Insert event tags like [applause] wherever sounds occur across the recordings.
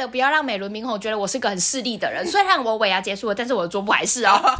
了不要让美轮明宏觉得我是个很势利的人，虽然我尾牙结束了，但是我的桌布还是哦。[laughs]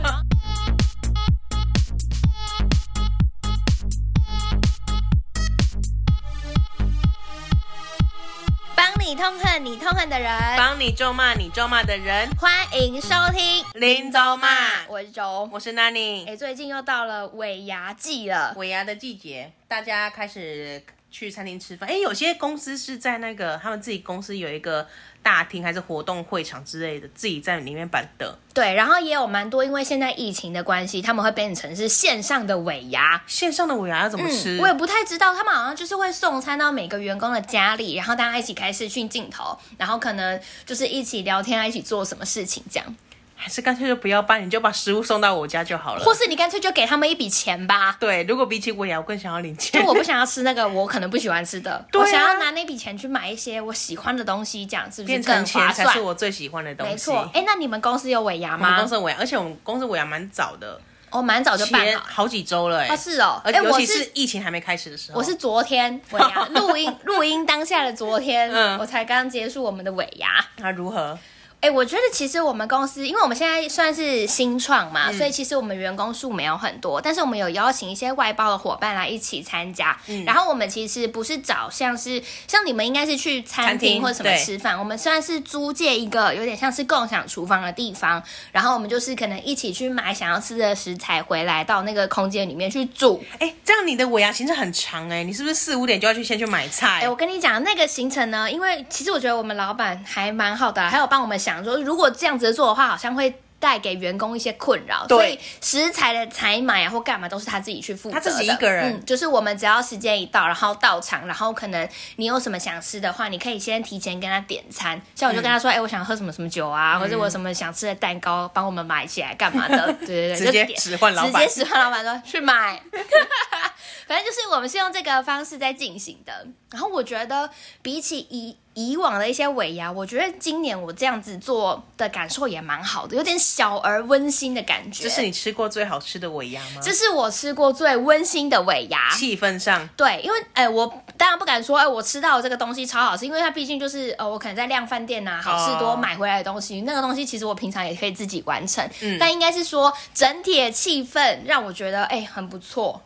帮你痛恨你痛恨的人，帮你咒骂你咒骂的人，欢迎收听林咒骂，我是周，我是 Nani。哎，最近又到了尾牙季了，尾牙的季节，大家开始。去餐厅吃饭，哎，有些公司是在那个他们自己公司有一个大厅，还是活动会场之类的，自己在里面办的。对，然后也有蛮多，因为现在疫情的关系，他们会变成是线上的尾牙。线上的尾牙要怎么吃？嗯，我也不太知道，他们好像就是会送餐到每个员工的家里，然后大家一起开视讯镜头，然后可能就是一起聊天啊，一起做什么事情这样。还是干脆就不要办，你就把食物送到我家就好了。或是你干脆就给他们一笔钱吧。对，如果比起尾牙，我更想要领钱。就我不想要吃那个我可能不喜欢吃的，[laughs] 对啊、我想要拿那笔钱去买一些我喜欢的东西，这样是不是更划算？变成钱才是我最喜欢的东西。没错。哎，那你们公司有尾牙吗？我们公司尾牙，而且我们公司尾牙蛮早的。哦，蛮早就办好，好几周了哎。啊，是哦。哎，尤其是疫情还没开始的时候。我是昨天尾牙录音，录音当下的昨天，[laughs] 嗯，我才刚结束我们的尾牙。那如何？哎、欸，我觉得其实我们公司，因为我们现在算是新创嘛，嗯、所以其实我们员工数没有很多，但是我们有邀请一些外包的伙伴来一起参加。嗯、然后我们其实不是找像是像你们应该是去餐厅或者什么吃饭，我们虽然是租借一个有点像是共享厨房的地方，然后我们就是可能一起去买想要吃的食材回来到那个空间里面去煮。哎、欸，这样你的尾牙行程很长哎、欸，你是不是四五点就要去先去买菜？哎、欸，我跟你讲那个行程呢，因为其实我觉得我们老板还蛮好的，还有帮我们想。想说，如果这样子做的话，好像会带给员工一些困扰。对，所以食材的采买啊或干嘛都是他自己去负责的。他自己一个人，嗯，就是我们只要时间一到，然后到场，然后可能你有什么想吃的话，你可以先提前跟他点餐。像我就跟他说，哎、嗯欸，我想喝什么什么酒啊，嗯、或者我有什么想吃的蛋糕，帮我们买起来干嘛的？对对对，直接使唤老板，直接使唤老板说去买。[laughs] 反正就是我们是用这个方式在进行的。然后我觉得比起以以往的一些尾牙，我觉得今年我这样子做的感受也蛮好的，有点小而温馨的感觉。这是你吃过最好吃的尾牙吗？这是我吃过最温馨的尾牙，气氛上。对，因为哎，我当然不敢说哎，我吃到这个东西超好吃，因为它毕竟就是呃，我可能在量饭店呐、好事多买回来的东西，哦、那个东西其实我平常也可以自己完成。嗯，但应该是说整体的气氛让我觉得哎很不错。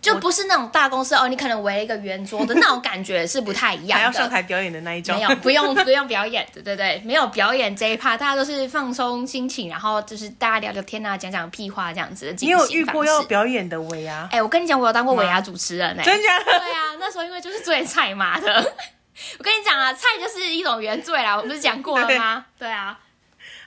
哎。就不是那种大公司哦，你可能围了一个圆桌的那种感觉是不太一样的。还要上台表演的那一种。没有，不用 [laughs] 不用表演，对对对，没有表演这一趴，大家都是放松心情，然后就是大家聊聊天啊，讲讲屁话这样子的。你有遇过要表演的尾牙？哎、欸，我跟你讲，我有当过尾牙主持人哎、欸，[laughs] 真假的？对啊，那时候因为就是最菜嘛的。[laughs] 我跟你讲啊，菜就是一种原罪啦，我不是讲过了吗？对，对啊。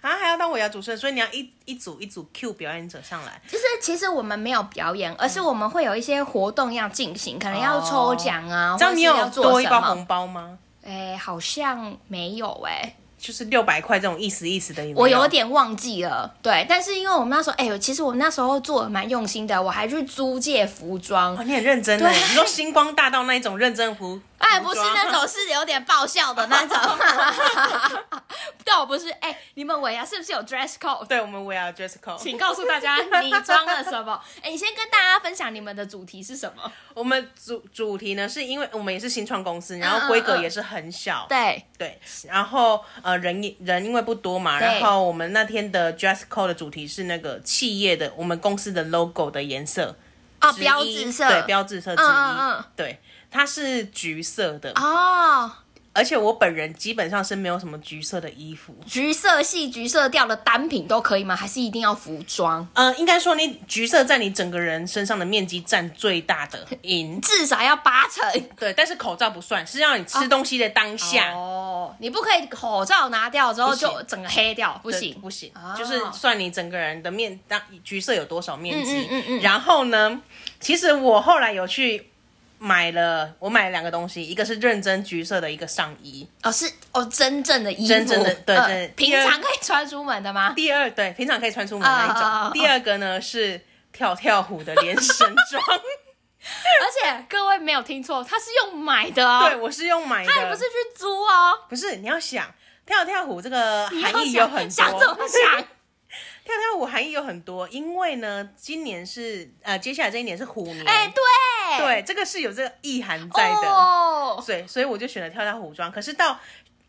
啊，还要当尾牙主持人，所以你要一一组一组 Q 表演者上来。就是其实我们没有表演，而是我们会有一些活动要进行，可能要抽奖啊，这样你有多一包红包吗？哎，好像没有哎、欸。就是六百块这种意思意思的有没有，我有点忘记了。对，但是因为我们那时候，哎呦，其实我们那时候做的蛮用心的，我还去租借服装。哦，你很认真的，你说星光大道那一种认真服？[laughs] 哎，不是那种，[laughs] 是有点爆笑的那种。[laughs] 倒不是，哎，你们尾牙是不是有 dress code？对，我们尾牙有 dress code，请告诉大家你装了什么？哎，你先跟大家分享你们的主题是什么？我们主主题呢，是因为我们也是新创公司，然后规格也是很小。嗯嗯对对，然后呃。人人因为不多嘛，然后我们那天的 dress code 的主题是那个企业的我们公司的 logo 的颜色啊，哦、标志色，对，标志色之一，嗯嗯嗯。对，它是橘色的。哦。而且我本人基本上是没有什么橘色的衣服，橘色系、橘色调的单品都可以吗？还是一定要服装？嗯、呃，应该说你橘色在你整个人身上的面积占最大的，赢至少要八成。对，但是口罩不算，是要你吃东西的当下哦，你不可以口罩拿掉之后就整个黑掉，不行不行，就是算你整个人的面当橘色有多少面积。嗯嗯嗯嗯。然后呢，其实我后来有去。买了，我买了两个东西，一个是认真橘色的一个上衣，哦，是哦，真正的衣服，真正的对对，呃、平常可以穿出门的吗？第二对，平常可以穿出门的那一种。哦、第二个呢是跳跳虎的连身装，[laughs] 而且各位没有听错，他是用买的哦，对，我是用买的，他也不是去租哦，不是，你要想跳跳虎这个含义有很多，想怎么想？跳跳舞含义有很多，因为呢，今年是呃，接下来这一年是虎年，哎、欸，对，对，这个是有这个意涵在的，哦，对，所以我就选了跳跳虎装。可是到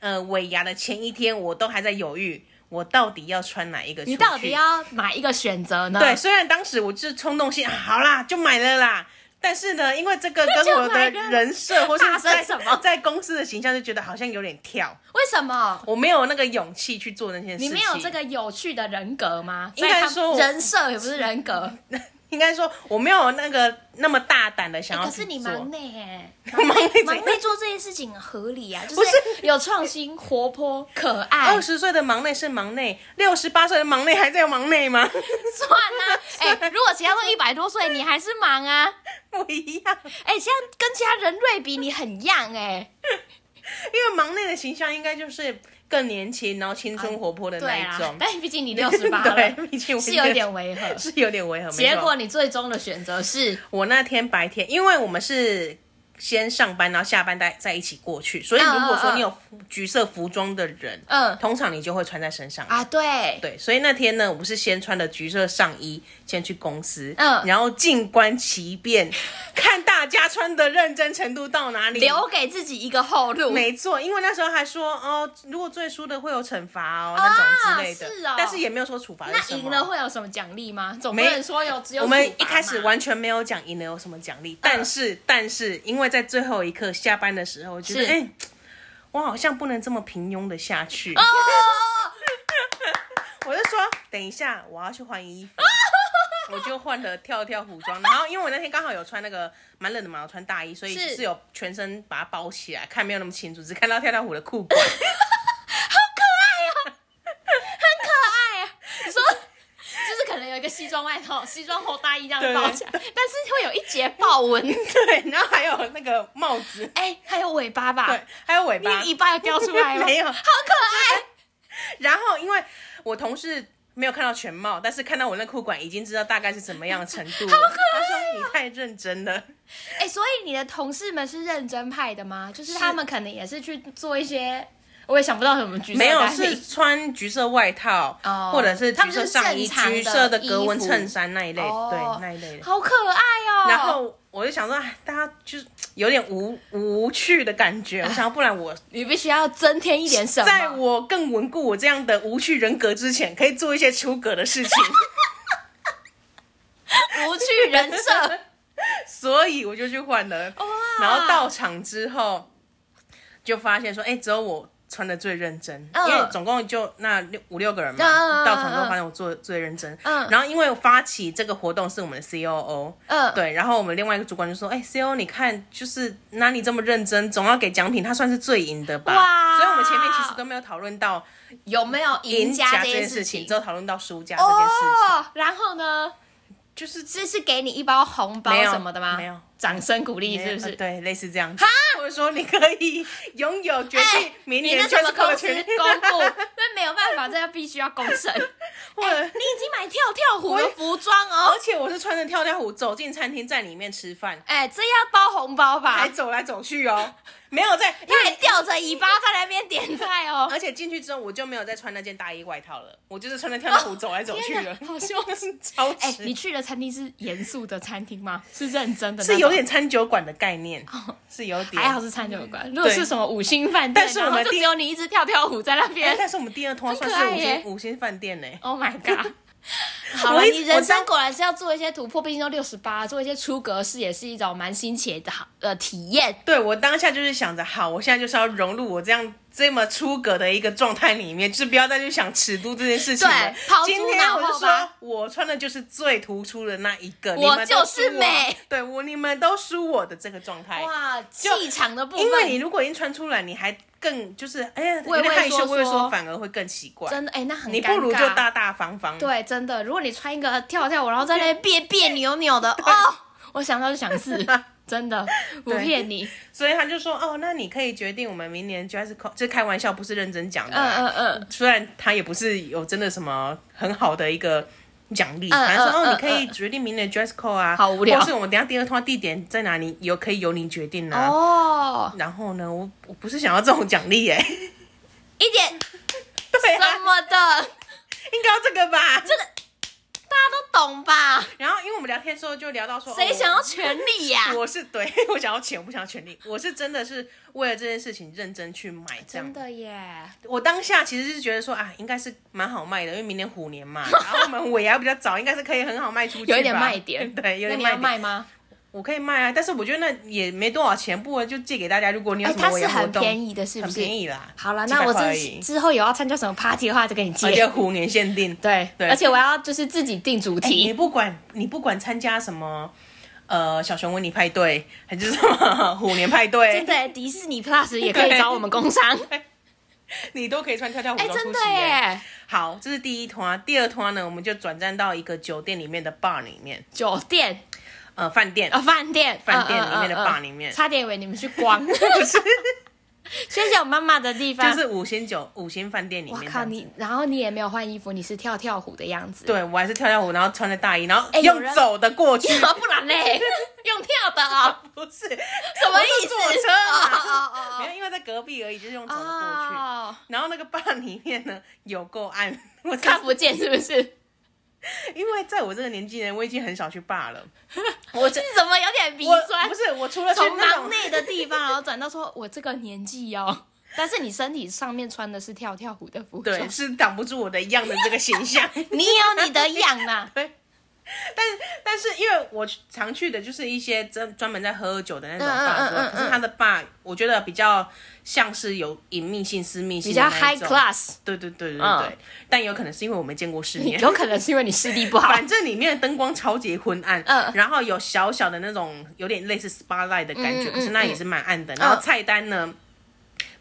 呃尾牙的前一天，我都还在犹豫，我到底要穿哪一个？你到底要哪一个选择呢？对，虽然当时我就是冲动性，好啦，就买了啦。但是呢，因为这个跟 [laughs] 我的人设或是在什么 [laughs] 在公司的形象，就觉得好像有点跳。为什么？我没有那个勇气去做那件事情。你没有这个有趣的人格吗？应该说人设也不是人格。[laughs] 应该说我没有那个那么大胆的想要、欸。可是你忙内哎，忙内忙内做这件事情合理啊，就是有创新、活泼、可爱。二十岁的忙内是忙内，六十八岁的忙内还在忙内吗？算啊，哎、欸，如果其他都一百多岁，你还是忙啊？不一样。哎、欸，现在跟其他人类比，你很 young 哎。[laughs] 因为忙内的形象应该就是。更年轻，然后青春活泼的那一种，啊、[laughs] 但毕竟你 [laughs] 六十八了，对，毕竟是有点违和，是有点违和。结果你最终的选择是，我那天白天，因为我们是。先上班，然后下班再再一起过去。所以如果说你有橘色服装的人，嗯，通常你就会穿在身上啊。对对，所以那天呢，我们是先穿的橘色上衣，先去公司，嗯，然后静观其变，看大家穿的认真程度到哪里，留给自己一个后路。没错，因为那时候还说哦，如果最输的会有惩罚哦，那种之类的。是哦，但是也没有说处罚。那赢了会有什么奖励吗？总不能说有只有。我们一开始完全没有讲赢了有什么奖励，但是但是因为。在最后一刻下班的时候，我觉得哎、欸，我好像不能这么平庸的下去。Oh! [laughs] 我就说，等一下我要去换衣服，[laughs] 我就换了跳跳虎装。然后因为我那天刚好有穿那个蛮冷的嘛，我穿大衣，所以是有全身把它包起来，看没有那么清楚，只看到跳跳虎的裤管。[laughs] 西装外套、西装厚大衣这样子包起来，但是会有一节豹纹。[laughs] 对，然后还有那个帽子，哎、欸，还有尾巴吧？对，还有尾巴，你尾巴要掉出来了，[laughs] 没有，好可爱。然后，因为我同事没有看到全貌，但是看到我那裤管，已经知道大概是怎么样的程度了。好可爱。他说你太认真了。哎、欸，所以你的同事们是认真派的吗？就是他们可能也是去做一些。我也想不到什么橘色，没有是穿橘色外套，oh, 或者是橘色上衣、橘色的格纹衬衫那一类，oh, 对那一类的，好可爱哦。然后我就想说，大家就是有点无无趣的感觉。我想要，不然我 [laughs] 你必须要增添一点什么，在我更稳固我这样的无趣人格之前，可以做一些出格的事情。[laughs] 无趣人设，[laughs] 所以我就去换了。哇！然后到场之后，就发现说，哎，只有我。穿的最认真，因为总共就那六五六个人嘛，嗯、到场之后发现我做最认真。嗯，然后因为发起这个活动是我们的 C O O，嗯，对，然后我们另外一个主管就说：“哎、欸、，C O O，你看，就是拿你这么认真，总要给奖品，他算是最赢的吧？”哇！所以我们前面其实都没有讨论到有没有赢家这件事情，只有讨论到输家这件事情。哦、然后呢，就是这是给你一包红包什么的吗？没有。掌声鼓励是不是？呃、对，类似这样子。哈，或者说你可以拥有决定明年什么公司 [laughs] 公布，那没有办法，这要必须要公审。[laughs] 哎、欸，你已经买跳跳虎的服装哦，而且我是穿着跳跳虎走进餐厅，在里面吃饭。哎、欸，这要包红包吧？还走来走去哦。没有在，因为吊着尾巴在那边点菜哦。[laughs] 而且进去之后，我就没有再穿那件大衣外套了，我就是穿着跳跳虎走来走去了。[laughs] 好笑，是 [laughs] 超值。哎、欸，你去的餐厅是严肃的餐厅吗？是认真的？是有点餐酒馆的概念，哦是有点。还好是餐酒馆，如果是什么五星饭店，但是我们就只有你一直跳跳舞在那边、欸。但是我们第二通算是五星五星饭店呢。Oh my god！[laughs] 好了，你人生果然是要做一些突破，毕竟都六十八，做一些出格事也是一种蛮新奇的好呃体验。对，我当下就是想着，好，我现在就是要融入我这样这么出格的一个状态里面，就是不要再去想尺度这件事情了。对，今天我就说，我穿的就是最突出的那一个，我就是美。对我，你们都输我的这个状态。哇，气场的部分，因为你如果已经穿出来，你还。更就是哎呀，有点害羞，畏畏缩缩，反而会更奇怪。真的哎、欸，那很。你不如就大大方方。对，真的。如果你穿一个跳跳舞，然后在那边别别扭扭的哦，我想到就想死，[laughs] 真的不骗你。所以他就说哦，那你可以决定我们明年 dress code，这开玩笑，不是认真讲的。嗯嗯嗯。虽然他也不是有真的什么很好的一个。奖励，反正说哦，你可以决定明年的 dress code 啊，好无聊。或是我们等下第二通话地点在哪里，有可以由你决定啊。哦。然后呢，我我不是想要这种奖励耶，一点，[laughs] 对、啊，什么的，[laughs] 应该要这个吧？这个懂吧？然后因为我们聊天的时候就聊到说，谁想要权利呀、啊？[laughs] 我是对 [laughs] 我想要钱，我不想要权利。我是真的是为了这件事情认真去买，这样真的耶。我当下其实是觉得说啊，应该是蛮好卖的，因为明年虎年嘛，然后我们尾牙比较早，应该是可以很好卖出去，有一点卖点。[laughs] 对，有点卖点。那你要卖吗？我可以卖啊，但是我觉得那也没多少钱，不如就借给大家。如果你有什么活动，它是很便宜的，是不是？很便宜啦。好了，那我之之后有要参加什么 party 的话，就给你借。而且虎年限定，[laughs] 对对。而且我要就是自己定主题。你不管你不管参加什么，呃，小熊维尼派对，还是什么虎年派对，[laughs] 真的，迪士尼 Plus 也可以找我们工商，[laughs] 你都可以穿跳跳舞装出席。真的耶！好，这是第一团，第二团呢，我们就转战到一个酒店里面的 bar 里面。酒店。呃，饭店。啊，饭店，饭店里面的 bar 里面，差点以为你们去逛，[laughs] 不是，[laughs] 先讲妈妈的地方，就是五星酒五星饭店里面。我靠你，然后你也没有换衣服，你是跳跳虎的样子。对，我还是跳跳虎，然后穿着大衣，然后用走的过去，不然嘞，[laughs] 用跳的啊，不是，什么意思？坐车，没有，因为在隔壁而已，就是用走的过去。然后那个 bar 里面呢，有够暗，我看不见，是不是？因为在我这个年纪呢，我已经很少去 bar 了。我这怎么有点鼻酸？不是，我除了从忙内的地方，然后转到说，我这个年纪哦。但是你身体上面穿的是跳跳虎的服装，对，是挡不住我的样的这个形象。[laughs] 你有你的样啊。[laughs] 对。[laughs] 但但是因为我常去的就是一些专专门在喝酒的那种嗯嗯、可是他的 bar 我觉得比较像是有隐秘性、私密性，比较 high class。对对对对对，嗯、但有可能是因为我没见过世面，[laughs] 有可能是因为你视力不好。反正里面的灯光超级昏暗，嗯，然后有小小的那种有点类似 spotlight 的感觉，嗯、可是那也是蛮暗的。嗯、然后菜单呢，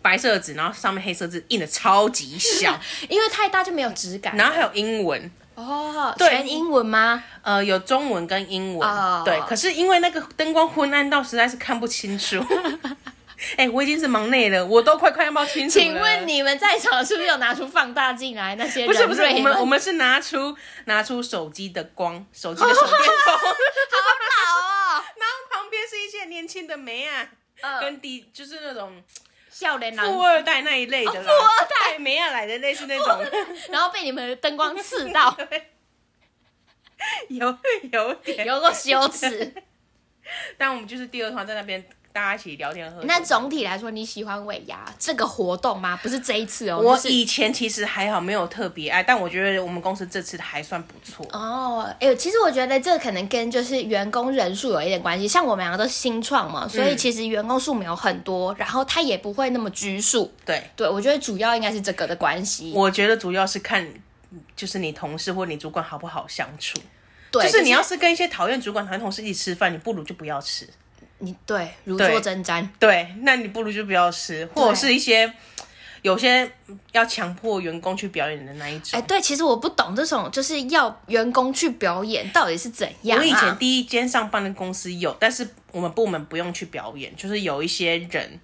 白色纸，然后上面黑色字印的超级小，因为太大就没有质感。然后还有英文。哦，全英文吗？呃，有中文跟英文。哦，对，可是因为那个灯光昏暗到实在是看不清楚。[laughs] 哎、欸，我已经是忙内了，我都快快要冒清楚了。请问你们在场是不是有拿出放大镜来？那些不是不是，我们我们是拿出拿出手机的光，手机的手电筒，[laughs] 好老哦。[laughs] 然后旁边是一些年轻的妹啊，呃、跟弟就是那种。少年郎、富二代那一类的啦，富二代。没要来的类似那种，然后被你们的灯光刺到，[laughs] 有有点。有个羞耻。[laughs] 但我们就是第二团在那边。大家一起聊天喝酒。那总体来说，你喜欢尾牙这个活动吗？不是这一次哦。我以前其实还好，没有特别爱，但我觉得我们公司这次还算不错哦。哎、欸，其实我觉得这可能跟就是员工人数有一点关系。像我们两个都是新创嘛，所以其实员工数没有很多，然后他也不会那么拘束。对对，我觉得主要应该是这个的关系。我觉得主要是看就是你同事或你主管好不好相处。对，就是你要是跟一些讨厌主管、讨厌同事一起吃饭，你不如就不要吃。你对如坐针毡，对，那你不如就不要吃，或者是一些有些要强迫员工去表演的那一种。哎，对，其实我不懂这种，就是要员工去表演到底是怎样啊。我以前第一间上班的公司有，但是我们部门不用去表演，就是有一些人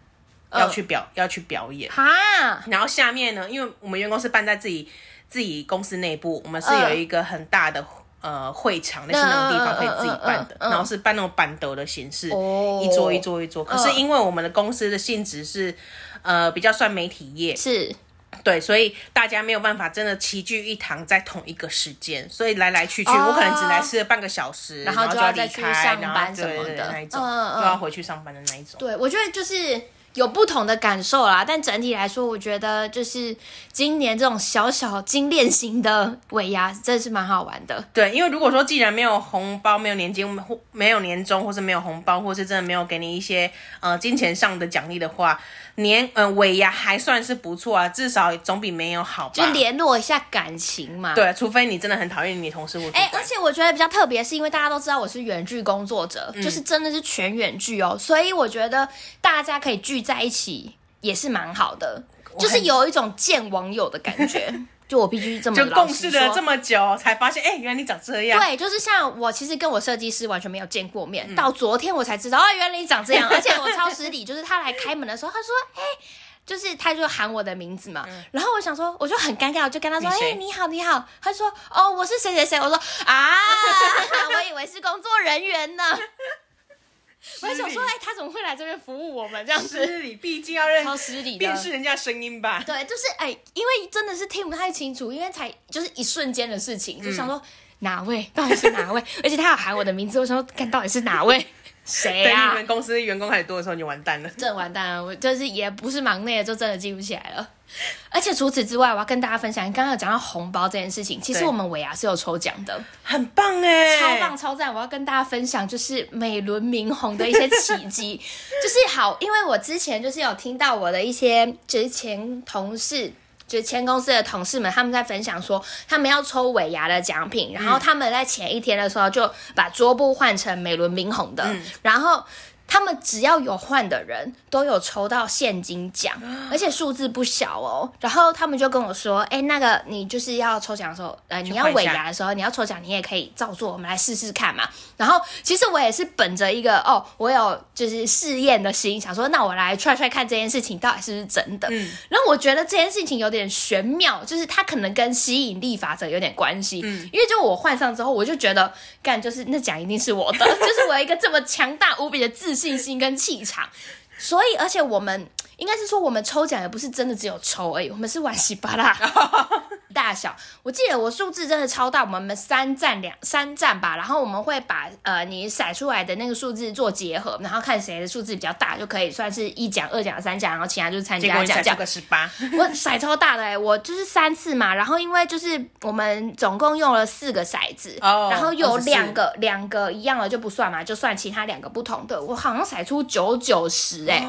要去表，呃，要去表演。哈，然后下面呢，因为我们员工是办在自己自己公司内部，我们是有一个很大的。呃，会场那是那种地方可以自己办的，然后是办那种板凳的形式，一桌一桌一桌。可是因为我们的公司的性质是，呃，比较算媒体业，是对，所以大家没有办法真的齐聚一堂在同一个时间，所以来来去去，我可能只来吃了半个小时，然后就要离开上班什么的那一种，就要回去上班的那一种。对，我觉得就是。有不同的感受啦，但整体来说，我觉得就是今年这种小小精炼型的尾牙，真的是蛮好玩的。对，因为如果说既然没有红包、没有年金、或没有年终，或是没有红包，或是真的没有给你一些呃金钱上的奖励的话。年呃尾牙还算是不错啊，至少总比没有好吧。就联络一下感情嘛。对，除非你真的很讨厌你同事或。哎、欸，而且我觉得比较特别，是因为大家都知道我是远距工作者，嗯、就是真的是全远距哦，所以我觉得大家可以聚在一起也是蛮好的，就是有一种见网友的感觉。[laughs] 就我必须这么就共事了这么久，才发现，哎、欸，原来你长这样。对，就是像我，其实跟我设计师完全没有见过面，嗯、到昨天我才知道，哦，原来你长这样。[laughs] 而且我超失礼，就是他来开门的时候，他说，哎、欸，就是他就喊我的名字嘛，嗯、然后我想说，我就很尴尬，我就跟他说，哎、欸，你好，你好。他说，哦，我是谁谁谁。我说，啊，[laughs] 我以为是工作人员呢。我还想说，哎，他怎么会来这边服务我们这样子？失礼，毕竟要认超失礼的，辨识人家声音吧。对，就是哎，因为真的是听不太清楚，因为才就是一瞬间的事情，就想说哪位？[laughs] 到底是哪位？而且他要喊我的名字，我想说看到底是哪位？[laughs] 谁啊？等你们公司员工开始多的时候，你完蛋了。真完蛋了，我就是也不是忙内，就真的记不起来了。[laughs] 而且除此之外，我要跟大家分享，刚刚有讲到红包这件事情，其实我们尾牙是有抽奖的，很棒哎，超棒超赞！我要跟大家分享，就是美轮明红的一些奇迹，[laughs] 就是好，因为我之前就是有听到我的一些就是前同事。就前公司的同事们，他们在分享说，他们要抽尾牙的奖品，然后他们在前一天的时候就把桌布换成美轮明红的，嗯、然后。他们只要有换的人都有抽到现金奖，[gasps] 而且数字不小哦。然后他们就跟我说：“哎，那个你就是要抽奖的时候，呃，你要尾牙的时候，你要抽奖，你也可以照做，我们来试试看嘛。”然后其实我也是本着一个哦，我有就是试验的心，想说那我来 try try 看这件事情到底是不是真的。嗯。然后我觉得这件事情有点玄妙，就是它可能跟吸引力法则有点关系。嗯。因为就我换上之后，我就觉得干就是那奖一定是我的，[laughs] 就是我一个这么强大无比的自。信心跟气场，所以而且我们应该是说，我们抽奖也不是真的只有抽而已，我们是玩稀巴烂。[laughs] 大小，我记得我数字真的超大，我们三站两三站吧，然后我们会把呃你甩出来的那个数字做结合，然后看谁的数字比较大，就可以算是一奖、二奖、三奖，然后其他就是参加奖奖。个十八，我甩超大的哎、欸，我就是三次嘛，然后因为就是我们总共用了四个骰子，oh, 然后有两个两个一样的就不算嘛，就算其他两个不同的，我好像甩出九九十哎，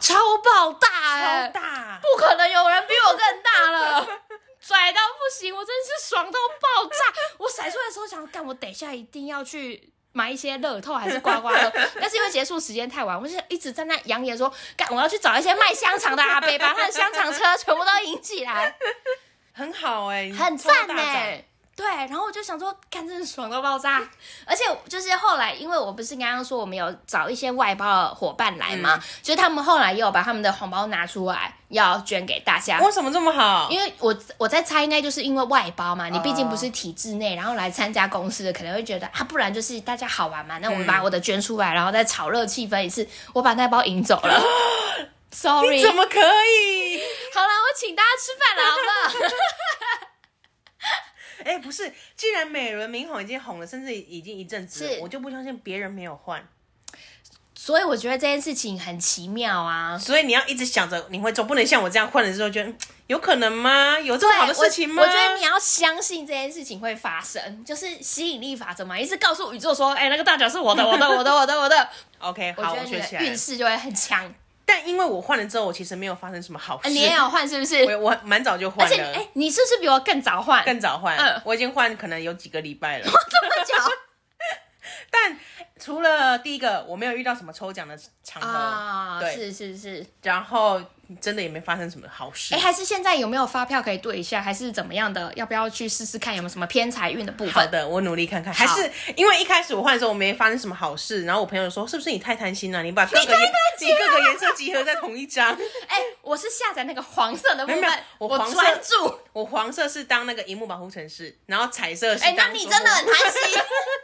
超爆大哎、欸，超大，不可能有人比我更大了。[laughs] 拽到不行，我真是爽到爆炸！我甩出来的时候想，干我等一下一定要去买一些乐透还是刮刮乐，[laughs] 但是因为结束时间太晚，我就一直在那扬言说，干我要去找一些卖香肠的阿伯，把他的香肠车全部都引起来，很好哎、欸，很赞哎、欸。对，然后我就想说，看真是爽到爆炸，而且就是后来，因为我不是刚刚说我们有找一些外包的伙伴来嘛，嗯、就是他们后来也有把他们的红包拿出来要捐给大家。为什么这么好？因为我我在猜，应该就是因为外包嘛，你毕竟不是体制内，然后来参加公司的，可能会觉得啊，不然就是大家好玩嘛，那我们把我的捐出来，然后再炒热气氛一次，我把那包赢走了。[laughs] Sorry，怎么可以？好了，我请大家吃饭了，好不好？[laughs] 哎、欸，不是，既然美轮明宏已经红了，甚至已经一阵子了，我就不相信别人没有换。所以我觉得这件事情很奇妙啊。所以你要一直想着你会总，不能像我这样换了之后觉得有可能吗？有这么好的事情吗？我，我觉得你要相信这件事情会发生，就是吸引力法则嘛，一直告诉宇宙说，哎、欸，那个大奖是我的，我的，我的，我的，我的。[laughs] OK，好，我觉得你的运势就会很强。但因为我换了之后，我其实没有发生什么好事。你也有换是不是？我我蛮早就换了。而且，哎，你是不是比我更早换？更早换。嗯，我已经换可能有几个礼拜了。[laughs] 这么久？[laughs] 但除了第一个，我没有遇到什么抽奖的场合。啊，对，是是是。然后。真的也没发生什么好事。哎，还是现在有没有发票可以对一下，还是怎么样的？要不要去试试看有没有什么偏财运的部分？好的，我努力看看。还是因为一开始我换的时候我没发生什么好事，然后我朋友说是不是你太贪心了？你把各个颜你各个颜色集合在同一张。[laughs] 哎，我是下载那个黄色的部分，没有我黄色专注，我黄色是当那个荧幕保护城市，然后彩色是。哎，那你真的很贪心。[laughs]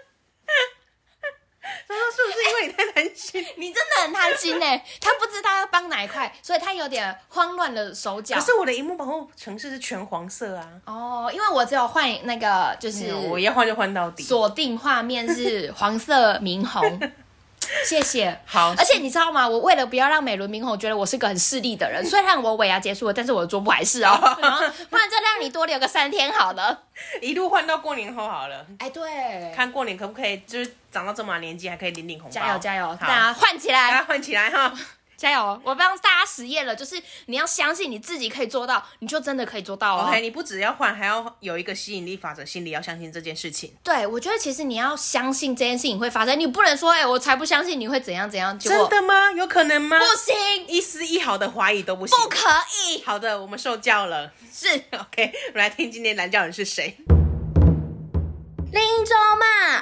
他说：“是不是因为你太贪心？[laughs] 你真的很贪心呢。他不知道要帮哪一块，所以他有点慌乱的手脚。可是我的荧幕保护城市是全黄色啊。哦，因为我只有换那个，就是我要换就换到底，锁定画面是黄色明宏。[laughs] ”谢谢，好。而且你知道吗？我为了不要让美轮明宏觉得我是个很势利的人，[laughs] 虽然我尾牙结束了，但是我的桌布还是哦，[laughs] 然后不然就让你多留个三天好了，一路换到过年后好了。哎，对，看过年可不可以，就是长到这么年纪还可以领领红包，加油加油，大家换起来，大家换起来哈。加油！我帮大家实验了，就是你要相信你自己可以做到，你就真的可以做到哦。OK，你不只要换，还要有一个吸引力法则，心里要相信这件事情。对，我觉得其实你要相信这件事情会发生，你不能说，哎，我才不相信你会怎样怎样。真的吗？有可能吗？不行，一丝一毫的怀疑都不行。不可以。好的，我们受教了。是 OK，我们来听今天蓝教人是谁。林州嘛，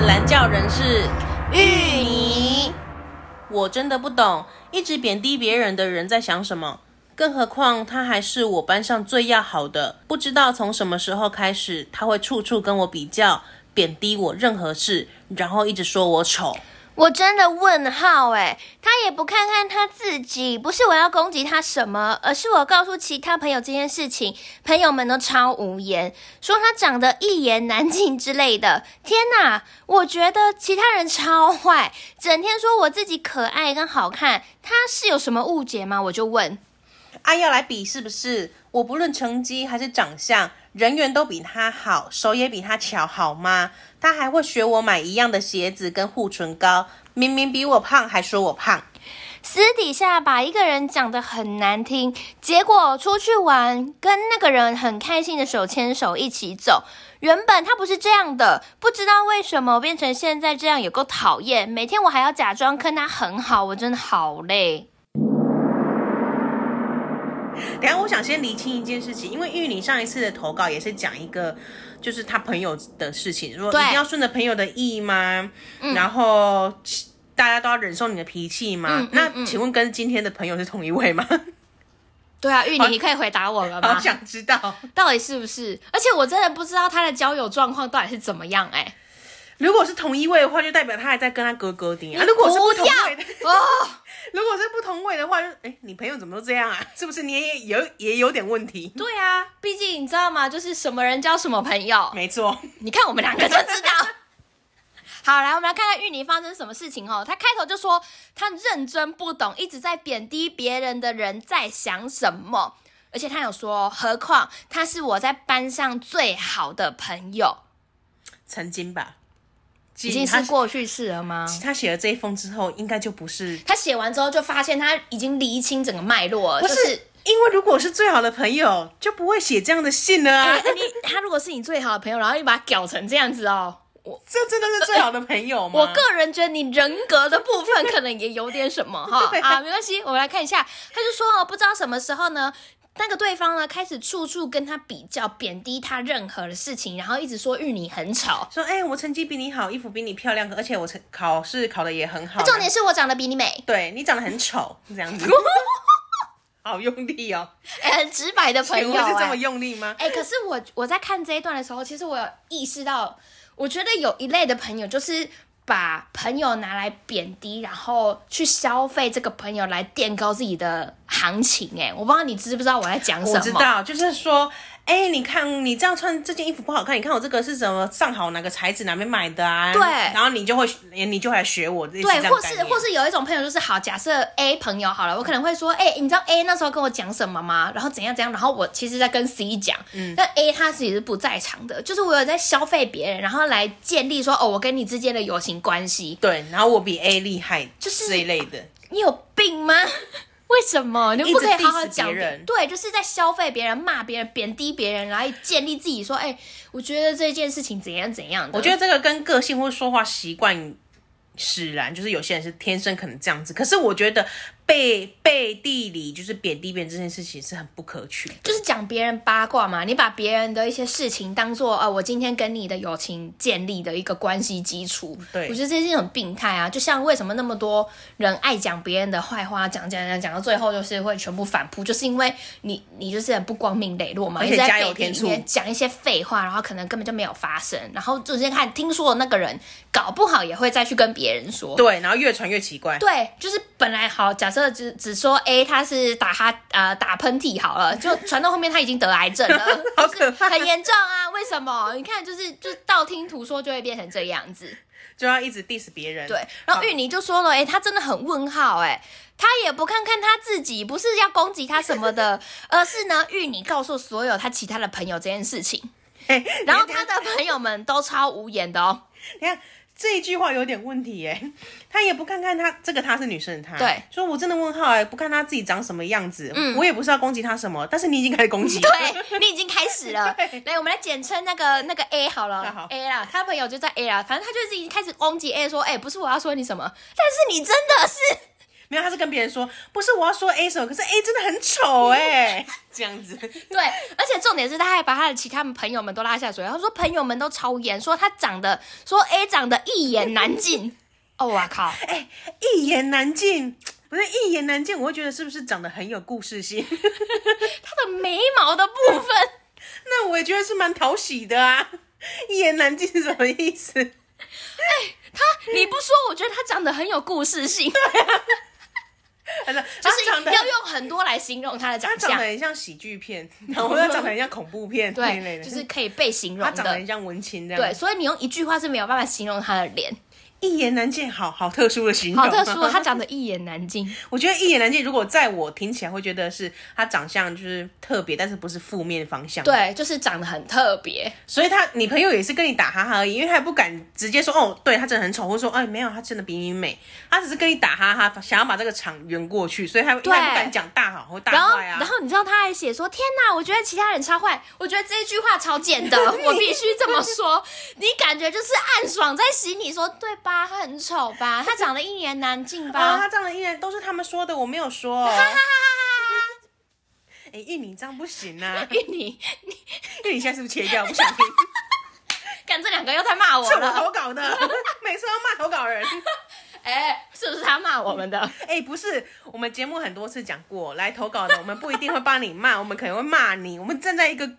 蓝教人是芋泥，我真的不懂，一直贬低别人的人在想什么？更何况他还是我班上最要好的，不知道从什么时候开始，他会处处跟我比较，贬低我任何事，然后一直说我丑。我真的问号哎，他也不看看他自己，不是我要攻击他什么，而是我告诉其他朋友这件事情，朋友们都超无言，说他长得一言难尽之类的。天哪，我觉得其他人超坏，整天说我自己可爱跟好看，他是有什么误解吗？我就问，啊，要来比是不是？我不论成绩还是长相，人缘都比他好，手也比他巧，好吗？他还会学我买一样的鞋子跟护唇膏，明明比我胖还说我胖。私底下把一个人讲得很难听，结果出去玩跟那个人很开心的手牵手一起走。原本他不是这样的，不知道为什么变成现在这样，有够讨厌。每天我还要假装跟他很好，我真的好累。等下，我想先厘清一件事情，因为玉你上一次的投稿也是讲一个，就是他朋友的事情，说一定要顺着朋友的意吗？嗯、然后大家都要忍受你的脾气吗？嗯嗯嗯、那请问跟今天的朋友是同一位吗？对啊，玉你，你可以回答我了吗？[laughs] 好想知道到底是不是？而且我真的不知道他的交友状况到底是怎么样哎、欸。如果是同一位的话，就代表他还在跟他哥哥的啊。如果是不同位的哦。[laughs] 如果是不同位的话，就哎，你朋友怎么都这样啊？[laughs] 是不是你也有也有点问题？对啊，毕竟你知道吗？就是什么人交什么朋友。没错，你看我们两个就知道。[laughs] 好，来我们来看看芋泥发生什么事情哦。他开头就说他认真不懂，一直在贬低别人的人在想什么，而且他有说，何况他是我在班上最好的朋友，曾经吧。已经是过去式了吗？他写了这一封之后，应该就不是。他写完之后就发现他已经厘清整个脉络了。不是，就是因为如果是最好的朋友，就不会写这样的信了啊。欸、[laughs] 你他如果是你最好的朋友，然后又把他搞成这样子哦，我这真的是最好的朋友吗？[laughs] 我个人觉得你人格的部分可能也有点什么哈。[laughs] 啊，没关系，我们来看一下。他就说哦，不知道什么时候呢。那个对方呢，开始处处跟他比较，贬低他任何的事情，然后一直说玉你很丑，说哎、欸，我成绩比你好，衣服比你漂亮，而且我成考试考的也很好。重点是我长得比你美，对你长得很丑，这样子，[laughs] 好用力哦，哎、欸，很直白的朋友、欸，是这么用力吗？哎、欸，可是我我在看这一段的时候，其实我有意识到，我觉得有一类的朋友就是。把朋友拿来贬低，然后去消费这个朋友来垫高自己的行情。哎，我不知道你知不知道我在讲什么？我知道，就是说。哎、欸，你看你这样穿这件衣服不好看，你看我这个是什么上好哪个材质哪边买的啊？对，然后你就会你就会来学我这。对，或是或是有一种朋友就是好，假设 A 朋友好了，我可能会说，哎、欸，你知道 A 那时候跟我讲什么吗？然后怎样怎样，然后我其实在跟 C 讲，嗯，但 A 他其实是不在场的，就是我有在消费别人，然后来建立说，哦，我跟你之间的友情关系。对，然后我比 A 厉害，就是这一类的。你有病吗？为什么你不可以好好讲人？对，就是在消费别人、骂别人、贬低别人，来建立自己说，哎，我觉得这件事情怎样怎样。我觉得这个跟个性或说话习惯使然，就是有些人是天生可能这样子。可是我觉得。背背地里就是贬低别人这件事情是很不可取，就是讲别人八卦嘛。你把别人的一些事情当做呃，我今天跟你的友情建立的一个关系基础。对，我觉得这是一种病态啊。就像为什么那么多人爱讲别人的坏话，讲讲讲讲到最后就是会全部反扑，就是因为你你就是很不光明磊落嘛，而且加油添醋，讲一些废话，然后可能根本就没有发生，然后就先看听说的那个人搞不好也会再去跟别人说，对，然后越传越奇怪。对，就是本来好假设。这只只说 A 他是打哈呃打喷嚏好了，[laughs] 就传到后面他已经得癌症了，[laughs] 好可怕，很严重啊！为什么？你看，就是就道听途说就会变成这样子，就要一直 diss 别人。对，然后芋泥就说了，哎，他真的很问号，哎，他也不看看他自己，不是要攻击他什么的，[laughs] 而是呢，玉泥告诉所有他其他的朋友这件事情，然后他的朋友们都超无言的哦，你看。这一句话有点问题耶，他也不看看他这个他是女生的他，对，说我真的问号哎，不看他自己长什么样子，嗯，我也不是要攻击他什么，但是你已经开始攻击，对，[laughs] 你已经开始了，来，我们来简称那个那个 A 好了，好，A 啦，他朋友就在 A 啦，反正他就是已经开始攻击 A 说，哎，不是我要说你什么，但是你真的是。[laughs] 没有，他是跟别人说，不是我要说 A 什么，可是 A 真的很丑哎，[laughs] 这样子。对，而且重点是，他还把他的其他朋友们都拉下水，他说朋友们都超严，说他长得，说 A 长得一言难尽。哦，我靠，哎，一言难尽，不是一言难尽，我会觉得是不是长得很有故事性？[laughs] 他的眉毛的部分，[laughs] 那我也觉得是蛮讨喜的啊。一言难尽是什么意思？[laughs] 哎。他你不说，我觉得他长得很有故事性。对啊，就是要用很多来形容他的长相。他长得很像喜剧片，然后又长得很像恐怖片，对，就是可以被形容的。他长得很像文青这样。对，所以你用一句话是没有办法形容他的脸。一言难尽，好好特殊的形容，好特殊。他长得一言难尽，[laughs] 我觉得一言难尽。如果在我听起来，会觉得是他长相就是特别，但是不是负面方向。对，就是长得很特别。所以他你朋友也是跟你打哈哈而已，因为他也不敢直接说哦，对他真的很丑，或者说哎没有，他真的比你美。他只是跟你打哈哈，想要把这个场圆过去，所以他他不敢讲大好或大坏啊。然后，然后你知道他还写说：天哪，我觉得其他人超坏，我觉得这一句话超贱的，[laughs] 我必须这么说。你感觉就是暗爽在心里说对吧？他很丑。吧，他长得一言难尽吧？啊、他长得一言都是他们说的，我没有说。哈哈哈哈哈！哎，玉米这样不行啊！玉米，玉米 [laughs] 现在是不是切掉？不想听。[laughs] 干这两个又在骂我了。是我投稿的，每次要骂投稿人。[laughs] 哎，是不是他骂我们的？哎，不是，我们节目很多次讲过，来投稿的，我们不一定会帮你骂，我们可能会骂你。我们站在一个。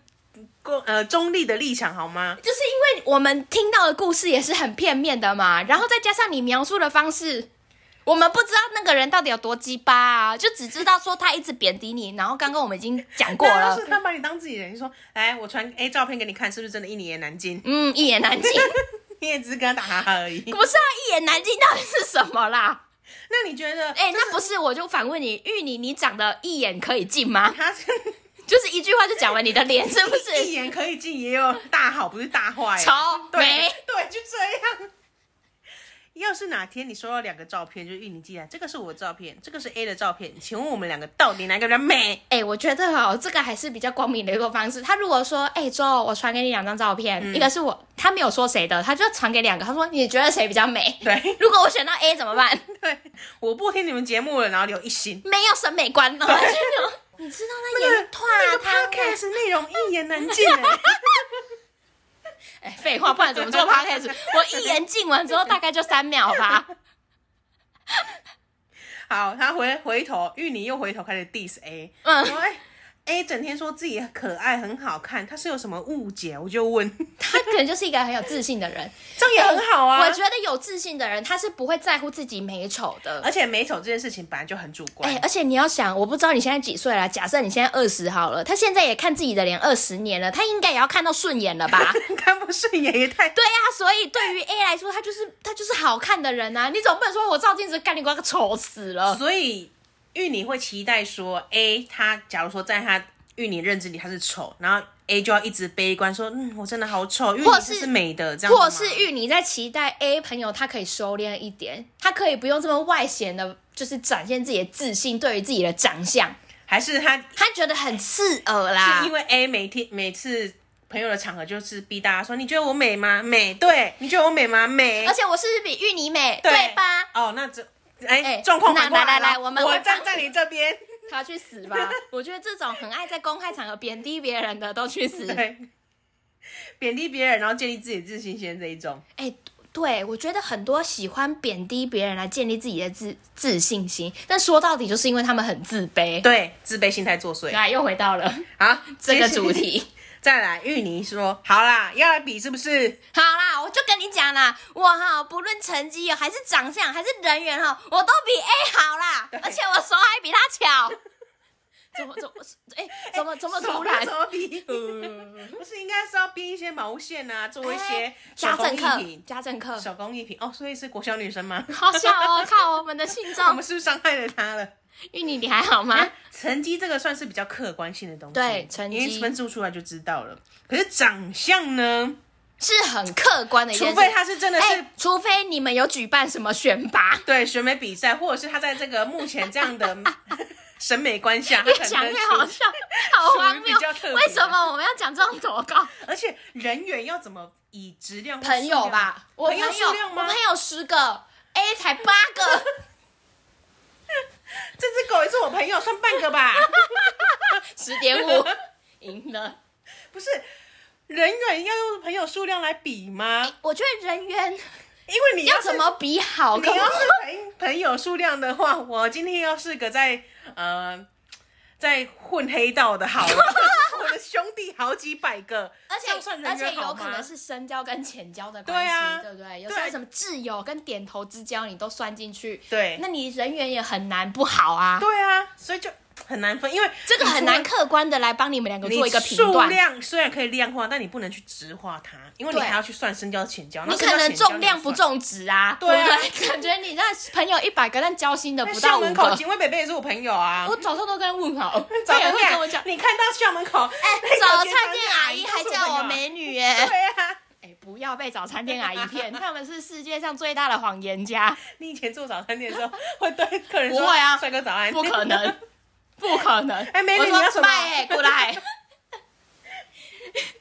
呃，中立的立场好吗？就是因为我们听到的故事也是很片面的嘛，然后再加上你描述的方式，我们不知道那个人到底有多鸡巴啊，就只知道说他一直贬低你，然后刚刚我们已经讲过了，是他把你当自己人，你说来，我传 A 照片给你看，是不是真的？一言难尽，嗯，一言难尽，[laughs] 你也只是跟他打哈哈而已，不是啊，一言难尽到底是什么啦？那你觉得？哎、欸，那不是，我就反问你，玉你，你长得一眼可以进吗？他是。就是一句话就讲完你的脸，是不是？一言可以尽，也有大好，不是大坏。丑对美对，就这样。要是哪天你收到两个照片，就是玉你寄来，这个是我的照片，这个是 A 的照片，请问我们两个到底哪个比较美？哎、欸，我觉得哦，这个还是比较光明的一个方式。他如果说，哎、欸，周，我传给你两张照片，嗯、一个是我，他没有说谁的，他就传给两个，他说你觉得谁比较美？[laughs] 对，如果我选到 A 怎么办？[laughs] 对，我不听你们节目了，然后留一星，没有审美观呢。[laughs] 你知道那演团那个 podcast 内容一言难尽 [laughs] 哎，废话，不然怎么做 podcast？我一言尽完之后大概就三秒吧。[laughs] 好，他回回头，芋泥又回头开始 diss A，嗯。A 整天说自己可爱很好看，他是有什么误解？我就问 [laughs] 他，可能就是一个很有自信的人，[laughs] 这样也很好啊。我觉得有自信的人，他是不会在乎自己美丑的，而且美丑这件事情本来就很主观。哎，而且你要想，我不知道你现在几岁了，假设你现在二十好了，他现在也看自己的脸二十年了，他应该也要看到顺眼了吧？[laughs] 看不顺眼也太……对呀、啊，所以对于 A 来说，他就是他就是好看的人啊！你总不能说我照镜子干你瓜个丑死了。所以玉你会期待说，A 他假如说在他。玉你认知里他是丑，然后 A 就要一直悲观说，嗯，我真的好丑。玉你是美的，这样。或是玉你在期待 A 朋友他可以收敛一点，他可以不用这么外显的，就是展现自己的自信，对于自己的长相，还是他他觉得很刺耳啦？是因为 A 每天每次朋友的场合就是逼大家说，你觉得我美吗？美，对，你觉得我美吗？美，而且我是不是比芋泥美？对，对吧？哦，那这哎，状况反过来，来来来，我们我站在你这边。[laughs] 他去死吧！我觉得这种很爱在公开场合贬低别人的都去死。对，贬低别人，然后建立自己自信心这一种。哎、欸，对，我觉得很多喜欢贬低别人来建立自己的自自信心，但说到底就是因为他们很自卑。对，自卑心态作祟。来，又回到了啊 [laughs] 这个主题。再来，芋泥说：“好啦，要来比是不是？好啦，我就跟你讲啦，我哈不论成绩还是长相还是人缘哈，我都比 A 好啦，而且我手还比他巧。[laughs] 怎么怎么哎、欸？怎么怎么突然？怎么比？不是应该是要编一些毛线啊，做一些家政课，家政课手工艺品哦。所以是国小女生吗？好笑哦！靠，我们的信众，[laughs] 我们是不是伤害了她了？[laughs] 玉妮，你还好吗？欸、成绩这个算是比较客观性的东西，对，成绩因为分数出来就知道了。可是长相呢，是很客观的一件事，除非他是真的是、欸，除非你们有举办什么选拔，对，选美比赛，或者是他在这个目前这样的 [laughs] 审美观下，越讲越好笑，好荒谬。为什么我们要讲这种投稿？而且人缘要怎么以质量？朋友吧，我朋友，朋友数量吗？我朋友十个，A 才八个。这只狗也是我朋友，算半个吧。[laughs] 十点五，[laughs] 赢了。不是人员要用朋友数量来比吗？我觉得人员，因为你要，要怎么比好？你要是朋朋友数量的话，我今天要是个在呃在混黑道的好了，[laughs] 我的兄弟好几百个，而且而且有可能是深交跟浅交的关系，对啊，对不对？有时候什么挚友跟点头之交你都算进去，对，那你人缘也很难不好啊，对啊，所以就。很难分，因为这个很难客观的来帮你们两个做一个评断。数量虽然可以量化，但你不能去直化它，因为你还要去算深交浅交。你可能重量不重质啊，对啊对？感觉你那朋友一百个，但交心的不到五个。校门口警卫北北也是我朋友啊，我早上都跟他问好，[laughs] 他也会跟我讲。你看到校门口，哎，早餐店阿姨还叫我美女耶。对啊，哎，不要被早餐店阿姨骗，他们是世界上最大的谎言家。[laughs] 你以前做早餐店的时候，会对客人说：“不会啊，帅哥早安。”不可能。不可能！哎，美女，你要什么？哎，过来！[laughs]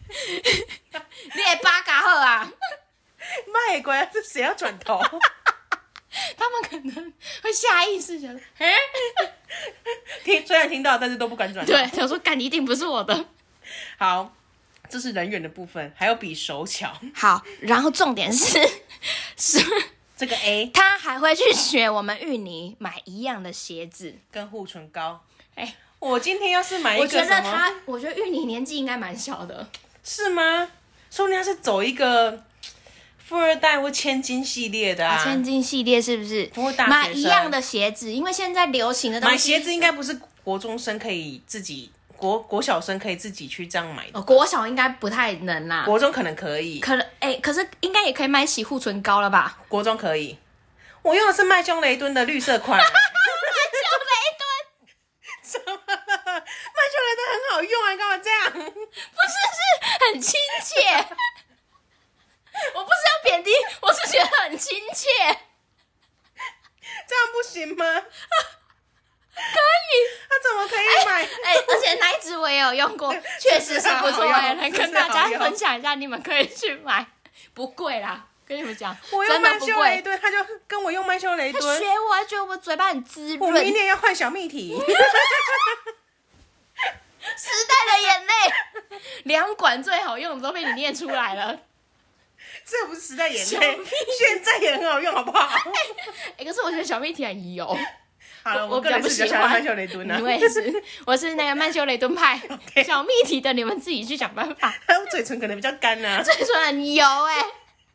你也八嘎好啊！卖乖啊！这谁要转头？[laughs] 他们可能会下意识想：[laughs] 哎，听，虽然听到，但是都不敢转头。对，想说干一定不是我的。好，这是人缘的部分，还有比手巧。好，然后重点是是这个 A，他还会去学我们芋泥买一样的鞋子跟护唇膏。哎、欸，我今天要是买？我觉得他，我觉得芋泥年纪应该蛮小的，是吗？说不定他是走一个富二代或千金系列的啊，啊千金系列是不是？不会大买一样的鞋子，因为现在流行的东西，买鞋子应该不是国中生可以自己，国国小生可以自己去这样买的。哦，国小应该不太能啦，国中可能可以，可能哎、欸，可是应该也可以买洗护唇膏了吧？国中可以，我用的是麦胸雷敦的绿色款。很好用啊，干嘛这样？[laughs] 不是，是很亲切。[laughs] 我不是要贬低，我是觉得很亲切。这样不行吗？[laughs] 可以。他怎么可以买？哎、欸欸，而且那一支我也有用过，确实是不错。哎，来跟大家分享一下，你们可以去买，不贵啦。跟你们讲，我用曼秀雷敦，他就跟我用曼秀雷敦。他学我，还觉得我嘴巴很滋润。我明年要换小蜜体。时代的眼泪，[laughs] 两管最好用的都被你念出来了。这不是时代眼泪，现在也很好用，好不好？[laughs] 哎、欸，可是我觉得小蜜体很油。好了，我比较不喜欢曼秀雷敦啊。[laughs] 我也是，我是那个曼秀雷敦派。小蜜体的你们自己去想办法。还有嘴唇可能比较干啊，嘴唇很油哎、欸。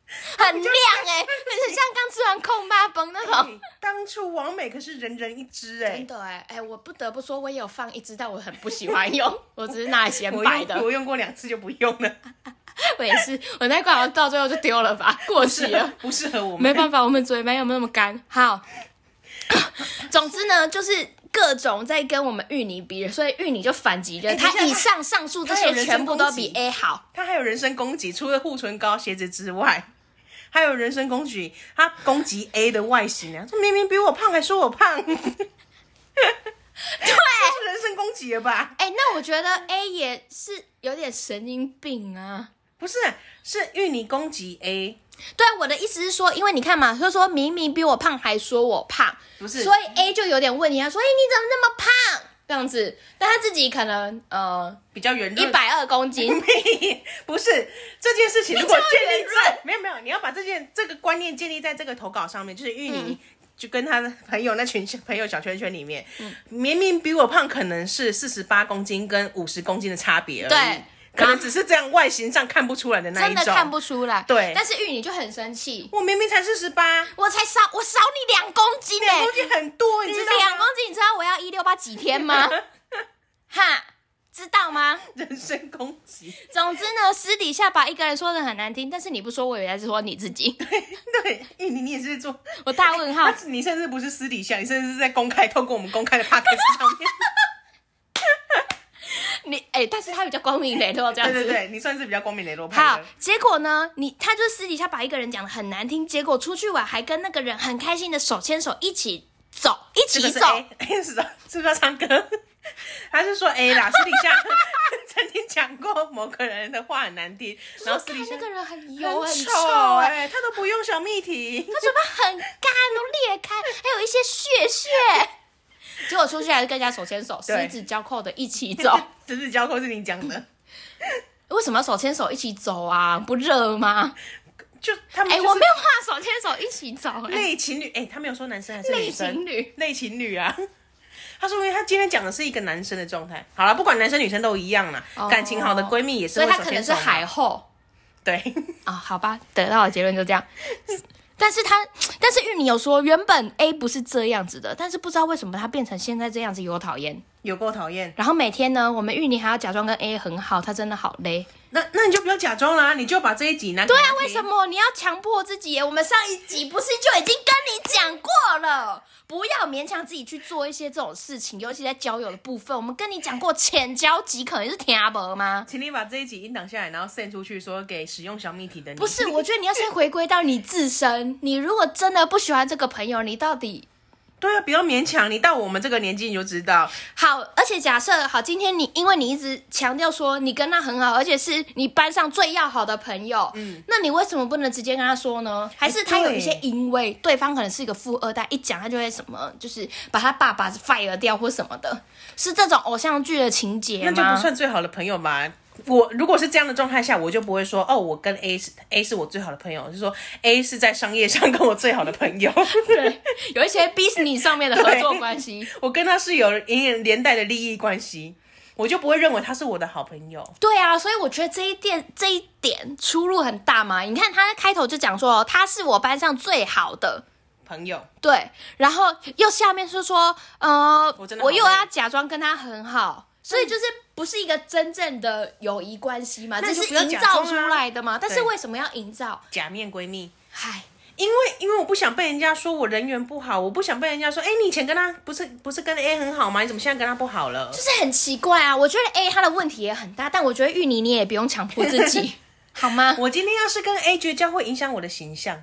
[laughs] 很亮哎、欸，很像刚吃完控巴崩那种。欸、当初王美可是人人一支哎、欸，真的哎、欸、哎，我不得不说，我也有放一支，但我很不喜欢用，[laughs] 我只是拿来显摆的。我用，我用过两次就不用了。[laughs] 我也是，我那罐到最后就丢了吧，过期了，不适合我们。没办法，我们嘴没有那么干。好，总之呢，就是各种在跟我们芋泥比，所以芋泥就反击了。他以上上述这些全部都比 A 好。他还有人身攻击，除了护唇膏、鞋子之外。还有人身攻击，他攻击 A 的外形啊！这明明比我胖，还说我胖，对，是人身攻击了吧？哎、欸，那我觉得 A 也是有点神经病啊！不是，是芋泥攻击 A。对，我的意思是说，因为你看嘛，他说明明比我胖，还说我胖，不是，所以 A 就有点问题啊，说，哎，你怎么那么胖？这样子，但他自己可能呃比较圆润，一百二公斤，[laughs] 事情。如果建立在没有没有，你要把这件这个观念建立在这个投稿上面，就是芋泥就跟他的朋友那群朋友小圈圈里面，嗯、明明比我胖，可能是四十八公斤跟五十公斤的差别而已。对。可能只是这样，外形上看不出来的那一种，真的看不出来。对，但是芋泥就很生气。我明明才四十八，我才少我少你两公斤，欸，两公斤很多，你知道？两公斤，你知道我要一六八几天吗？[laughs] 哈，知道吗？人身攻击。总之呢，私底下把一个人说的很难听，但是你不说，我以为是说你自己。对 [laughs] 对，芋泥你也是做我大问号，[laughs] 欸，你甚至不是私底下，你甚至是在公开，透过我们公开的 podcast 上面。[laughs] 你哎、欸，但是他比较光明磊落这样子。对对对，你算是比较光明磊落派。好，结果呢，你他就私底下把一个人讲的很难听，结果出去玩还跟那个人很开心的手牵手一起走，一起走。是，是的，是不是要唱歌？[laughs] 他是说 A 啦，私底下 [laughs] 曾经讲过某个人的话很难听，然后私底下那个人很油很臭哎、欸，他都不用小蜜体，他嘴巴很干都裂开，还有一些血血。结果出去还是跟人家手牵手，十指交扣的一起走。[laughs] 十指交扣是你讲的？为什么要手牵手一起走啊？不热吗？就他们哎、就是欸，我没有话手牵手一起走、欸。类情侣哎、欸，他没有说男生还是女生？类情侣，类情侣啊。他说，因为他今天讲的是一个男生的状态。好了，不管男生女生都一样啦，哦、感情好的闺蜜也是会。所以她可能是海后。对啊、[laughs] 哦，好吧，得到的结论就这样。但是他，但是玉米有说，原本 A 不是这样子的，但是不知道为什么他变成现在这样子，有讨厌，有够讨厌。然后每天呢，我们玉妮还要假装跟 A 很好，他真的好累。那那你就不要假装啦，你就把这一集拿。对啊，为什么你要强迫自己？我们上一集不是就已经跟你讲过了，不要勉强自己去做一些这种事情，尤其在交友的部分。我们跟你讲过，浅交即可，你是听不吗？请你把这一集音档下来，然后 send 出去，说给使用小蜜体的你。不是，我觉得你要先回归到你自身。你如果真的不喜欢这个朋友，你到底？对啊，不要勉强。你到我们这个年纪，你就知道。好，而且假设好，今天你因为你一直强调说你跟他很好，而且是你班上最要好的朋友，嗯，那你为什么不能直接跟他说呢？还是他有一些因为对，对方可能是一个富二代，一讲他就会什么，就是把他爸爸 fire 掉或什么的，是这种偶像剧的情节吗？那就不算最好的朋友吧。我如果是这样的状态下，我就不会说哦，我跟 A 是 A 是我最好的朋友，就是说 A 是在商业上跟我最好的朋友，对，[laughs] 有一些 business 上面的合作关系，[laughs] 我跟他是有隐隐连带的利益关系，我就不会认为他是我的好朋友。对啊，所以我觉得这一点这一点出入很大嘛。你看他开头就讲说他是我班上最好的朋友，对，然后又下面是说呃，我真的我又要假装跟他很好。所以就是不是一个真正的友谊关系嘛？这是营造出来的嘛？但是为什么要营造假面闺蜜？嗨，因为因为我不想被人家说我人缘不好，我不想被人家说，哎，你以前跟他不是不是跟 A 很好吗？你怎么现在跟他不好了？就是很奇怪啊！我觉得 A 他的问题也很大，但我觉得芋泥你也不用强迫自己，[laughs] 好吗？我今天要是跟 A 绝交，会影响我的形象。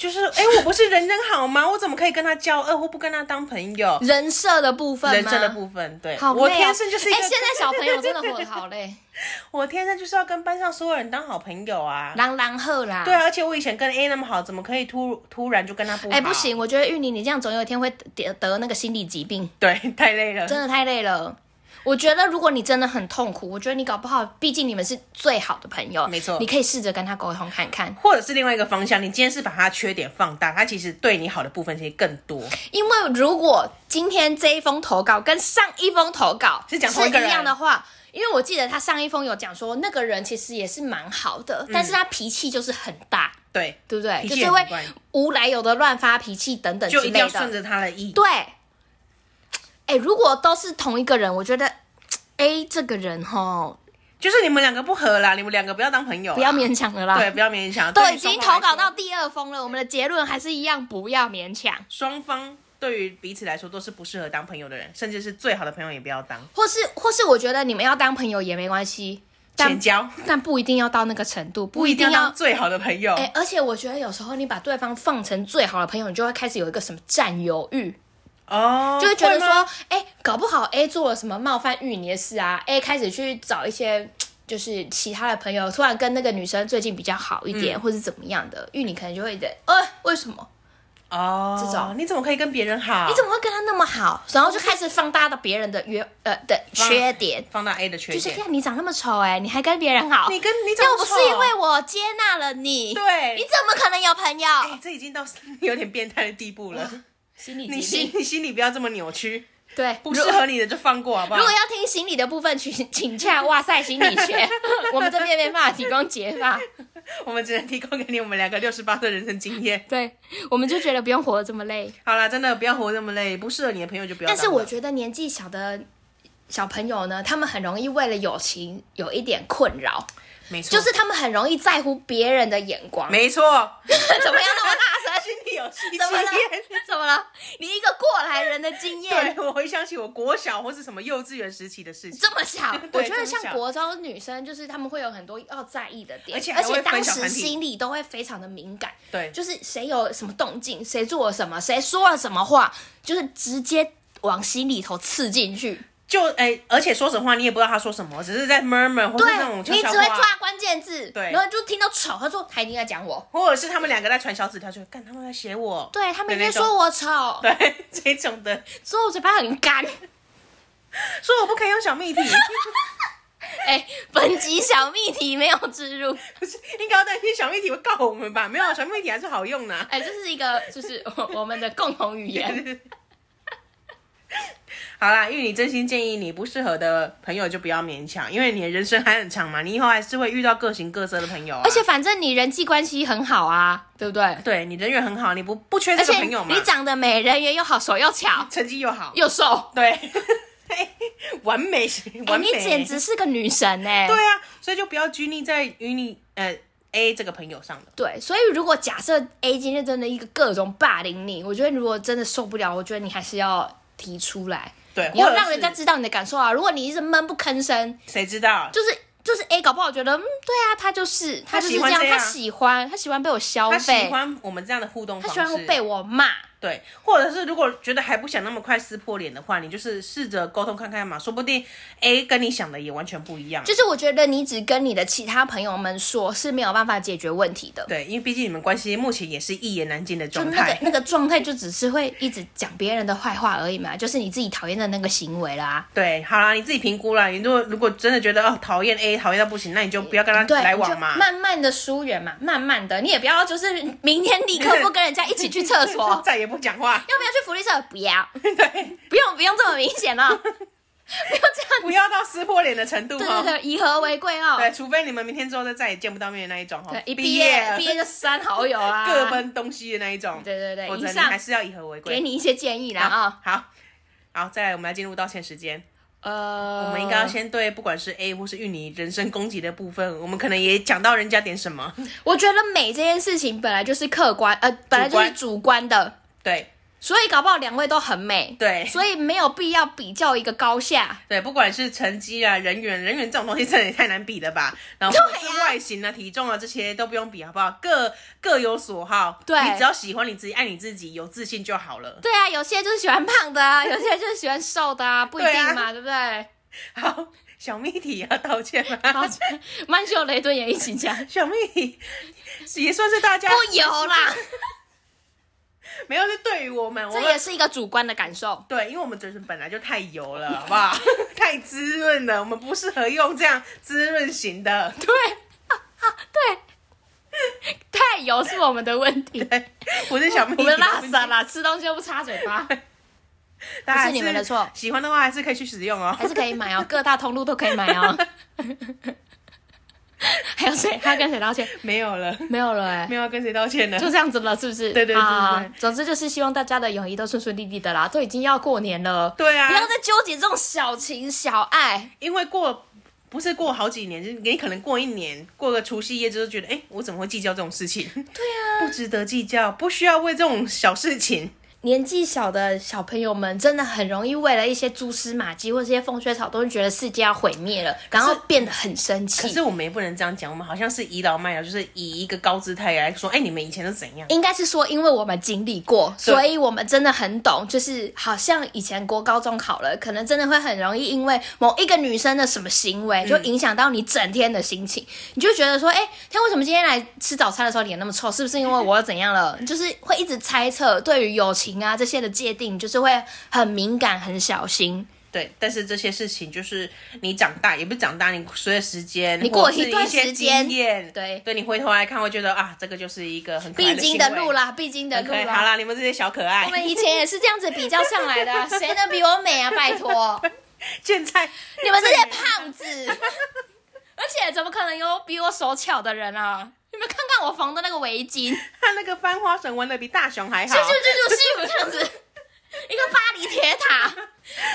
就是，哎、欸，我不是人人好吗？我怎么可以跟他交恶或不跟他当朋友？人设的部分，人设的部分，对，好、啊、我天生就是一个。哎、欸，现在小朋友真的活得好累。[laughs] 我天生就是要跟班上所有人当好朋友啊，狼狼赫啦。对啊，而且我以前跟 A 那么好，怎么可以突突然就跟他不好？哎、欸，不行，我觉得玉宁你这样总有一天会得得那个心理疾病。对，太累了，真的太累了。我觉得，如果你真的很痛苦，我觉得你搞不好，毕竟你们是最好的朋友，没错，你可以试着跟他沟通看看，或者是另外一个方向，你今天是把他缺点放大，他其实对你好的部分其实更多。因为如果今天这一封投稿跟上一封投稿是讲同一个人的话，因为我记得他上一封有讲说那个人其实也是蛮好的，嗯、但是他脾气就是很大，对对不对？就是会无来由的乱发脾气等等之类的，就一定要顺着他的意。对。哎、欸，如果都是同一个人，我觉得 A [tsk] 这个人哈，就是你们两个不合啦，你们两个不要当朋友，不要勉强了啦。对，不要勉强。都已经投稿到第二封了，我们的结论还是一样，不要勉强。双方对于彼此来说都是不适合当朋友的人，甚至是最好的朋友也不要当。或是或是，我觉得你们要当朋友也没关系，浅交，但不一定要到那个程度，不一定要最好的朋友。哎、欸，而且我觉得有时候你把对方放成最好的朋友，你就会开始有一个什么占有欲。哦，oh, 就会觉得说，哎、欸，搞不好 A 做了什么冒犯玉妮的事啊？A 开始去找一些 [tsk] 就是其他的朋友，突然跟那个女生最近比较好一点，嗯、或是怎么样的，玉妮可能就会觉得，呃，为什么？哦，oh, 这种你怎么可以跟别人好？你怎么会跟他那么好？然后就开始放大到别人的约呃的缺点，放大 A 的缺点，就是看你长那么丑，哎，你还跟别人好？你跟你长又不是因为我接纳了你，对，你怎么可能有朋友？哎，这已经到 [laughs] 有点变态的地步了。心理你心你心里不要这么扭曲，[laughs] 对，不适合你的就放过好不好？如果要听心理的部分，请请洽哇塞心理学，[laughs] 我们这边没办法提供解法，[laughs] 我们只能提供给你我们两个六十八岁人生经验。对，我们就觉得不用活得这么累。好啦，真的不要活得这么累，不适合你的朋友就不要。但是我觉得年纪小的小朋友呢，他们很容易为了友情有一点困扰。没错，就是他们很容易在乎别人的眼光。没错，怎么样那么大声？心里有戚戚怎么了？[laughs] 怎么了？你一个过来人的经验。对，我回想起我国小或是什么幼稚园时期的事情。这么小，[laughs] 我觉得像国中女生，就是他们会有很多要在意的点，而且而且当时心里都会非常的敏感。对，就是谁有什么动静，谁做了什么，谁说了什么话，就是直接往心里头刺进去。就哎、欸，而且说实话，你也不知道他说什么，只是在 murmur 或者那种悄悄话。你只会抓关键字，对，然后就听到丑，他说他一定在讲我，或者是他们两个在传小纸条，就干他们在写我，对他们一定说我丑，[laughs] 对这种的，说我嘴巴很干，说我不可以用小蜜体。[laughs] 哎、欸，本集小蜜体没有植入，不是应该要担心小蜜体会告我们吧？没有，小蜜体还是好用的。哎、欸，这是一个就是我们的共同语言。[laughs] 好啦，因为你真心建议你不适合的朋友就不要勉强，因为你的人生还很长嘛，你以后还是会遇到各形各色的朋友啊。而且反正你人际关系很好啊，对不对？对，你人缘很好，你不不缺这个朋友嘛。你长得美，人缘又好，手又巧，[laughs] 成绩又好，又瘦，对，[laughs] 完美，完美，欸、你简直是个女神哎、欸！对啊，所以就不要拘泥在与你呃 A 这个朋友上了。对，所以如果假设 A 今天真的一个各种霸凌你，我觉得如果真的受不了，我觉得你还是要提出来。对，你要让人家知道你的感受啊！如果你一直闷不吭声，谁知道？就是就是 A 搞不好觉得，嗯，对啊，他就是他就是这样，他喜欢他喜欢被我消费，他喜欢我们这样的互动他喜欢被我骂。对，或者是如果觉得还不想那么快撕破脸的话，你就是试着沟通看看嘛，说不定 A 跟你想的也完全不一样。就是我觉得你只跟你的其他朋友们说是没有办法解决问题的。对，因为毕竟你们关系目前也是一言难尽的状态。那个那个状态就只是会一直讲别人的坏话而已嘛，就是你自己讨厌的那个行为啦。对，好啦，你自己评估啦。你如果如果真的觉得哦讨厌 A 讨厌到不行，那你就不要跟他来往嘛，慢慢的疏远嘛，慢慢的，你也不要就是明天立刻不跟人家一起去厕所，[laughs] 再也不讲话，要不要？去福利社不要，[laughs] 对，不用不用这么明显了，[laughs] 不要这样，不要到撕破脸的程度，对对对，以和为贵哦。对，除非你们明天之后就再也见不到面的那一种哈。对，一毕业毕业就删好友啊，[laughs] 各奔东西的那一种。对对对，否则你还是要以和为贵。给你一些建议啦啊。好，好，再来，我们来进入道歉时间。呃，我们应该要先对不管是 A 或是芋泥人身攻击的部分，我们可能也讲到人家点什么。我觉得美这件事情本来就是客观，呃，本来就是主观的，对。所以搞不好两位都很美，对，所以没有必要比较一个高下，对，不管是成绩啊、人缘、人缘这种东西，真的也太难比了吧？然后是外形啊、体重啊这些都不用比，好不好？各各有所好，对，你只要喜欢你自己、爱你自己、有自信就好了。对啊，有些就是喜欢胖的啊，[laughs] 有些就是喜欢瘦的啊，不一定嘛，对，不对？好，小蜜体要道歉吗？道歉，曼秀雷敦也一起讲，[laughs] 小蜜体也算是大家不油啦。[laughs] 没有，是对于我们，这也是一个主观的感受。对，因为我们嘴唇本来就太油了，好不好？[laughs] 太滋润了，我们不适合用这样滋润型的。对，[laughs] 对，太油是我们的问题。对，不是小蜜，我们拉撒啦，吃东西又不擦嘴巴，不是你们的错。喜欢的话还是可以去使用哦，还是可以买哦，各大通路都可以买哦。[laughs] 还有谁？还要跟谁道歉？[laughs] 没有了，没有了、欸，哎，没有要跟谁道歉了，就这样子了，是不是？[laughs] 对对对，总之就是希望大家的友谊都顺顺利利的啦，都已经要过年了，对啊，不要再纠结这种小情小爱，因为过不是过好几年，就你可能过一年，过个除夕夜之后觉得，哎、欸，我怎么会计较这种事情？对啊，不值得计较，不需要为这种小事情。年纪小的小朋友们真的很容易为了一些蛛丝马迹或者这些风吹草动，觉得世界要毁灭了，然后变得很生气。可是我们也不能这样讲，我们好像是倚老卖老，就是以一个高姿态来说，哎、欸，你们以前是怎样？应该是说，因为我们经历过，所以我们真的很懂。就是好像以前国高中考了，可能真的会很容易因为某一个女生的什么行为，就影响到你整天的心情。嗯、你就觉得说，哎、欸，他为什么今天来吃早餐的时候脸那么臭？是不是因为我又怎样了？就是会一直猜测，对于友情啊这些的界。定就是会很敏感、很小心，对。但是这些事情就是你长大，也不是长大，你随着时间，你过一段时间，对，对你回头来看，会觉得啊，这个就是一个很必经的路啦，必经的路啦。好啦，你们这些小可爱，[laughs] 我们以前也是这样子比较上来的，谁能比我美啊？拜托，[laughs] 现在你们这些 [laughs] 胖子，而且怎么可能有比我手巧的人啊？你们看看我缝的那个围巾，他那个翻花绳纹的比大熊还好，就就就就这样子。一个巴黎铁塔，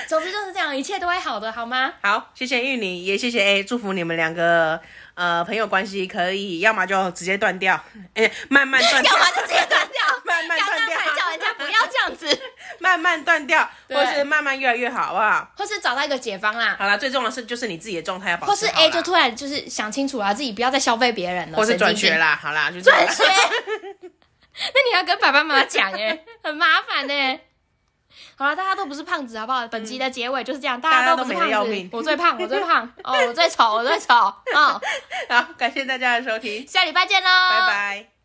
总之就是这样，一切都会好的，好吗？好，谢谢芋泥，也谢谢 A，祝福你们两个呃朋友关系可以，要么就直接断掉，哎、欸，慢慢断掉，[laughs] 要么就直接断掉，[laughs] 慢慢断掉，叫人家不要这样子，[laughs] 慢慢断掉，或是慢慢越来越好，好不好？或是找到一个解方啦。好啦，最重要的是就是你自己的状态要保持。或是 A 就突然就是想清楚啦，自己不要再消费别人了，或是转学啦，好啦，就转学。[laughs] 那你要跟爸爸妈妈讲哎，很麻烦呢。[laughs] 好了，大家都不是胖子，好不好？本集的结尾就是这样，大家都不是胖子，我最胖，我最胖，哦，我最丑，我最丑，哦，好，感谢大家的收听，下礼拜见喽，拜拜。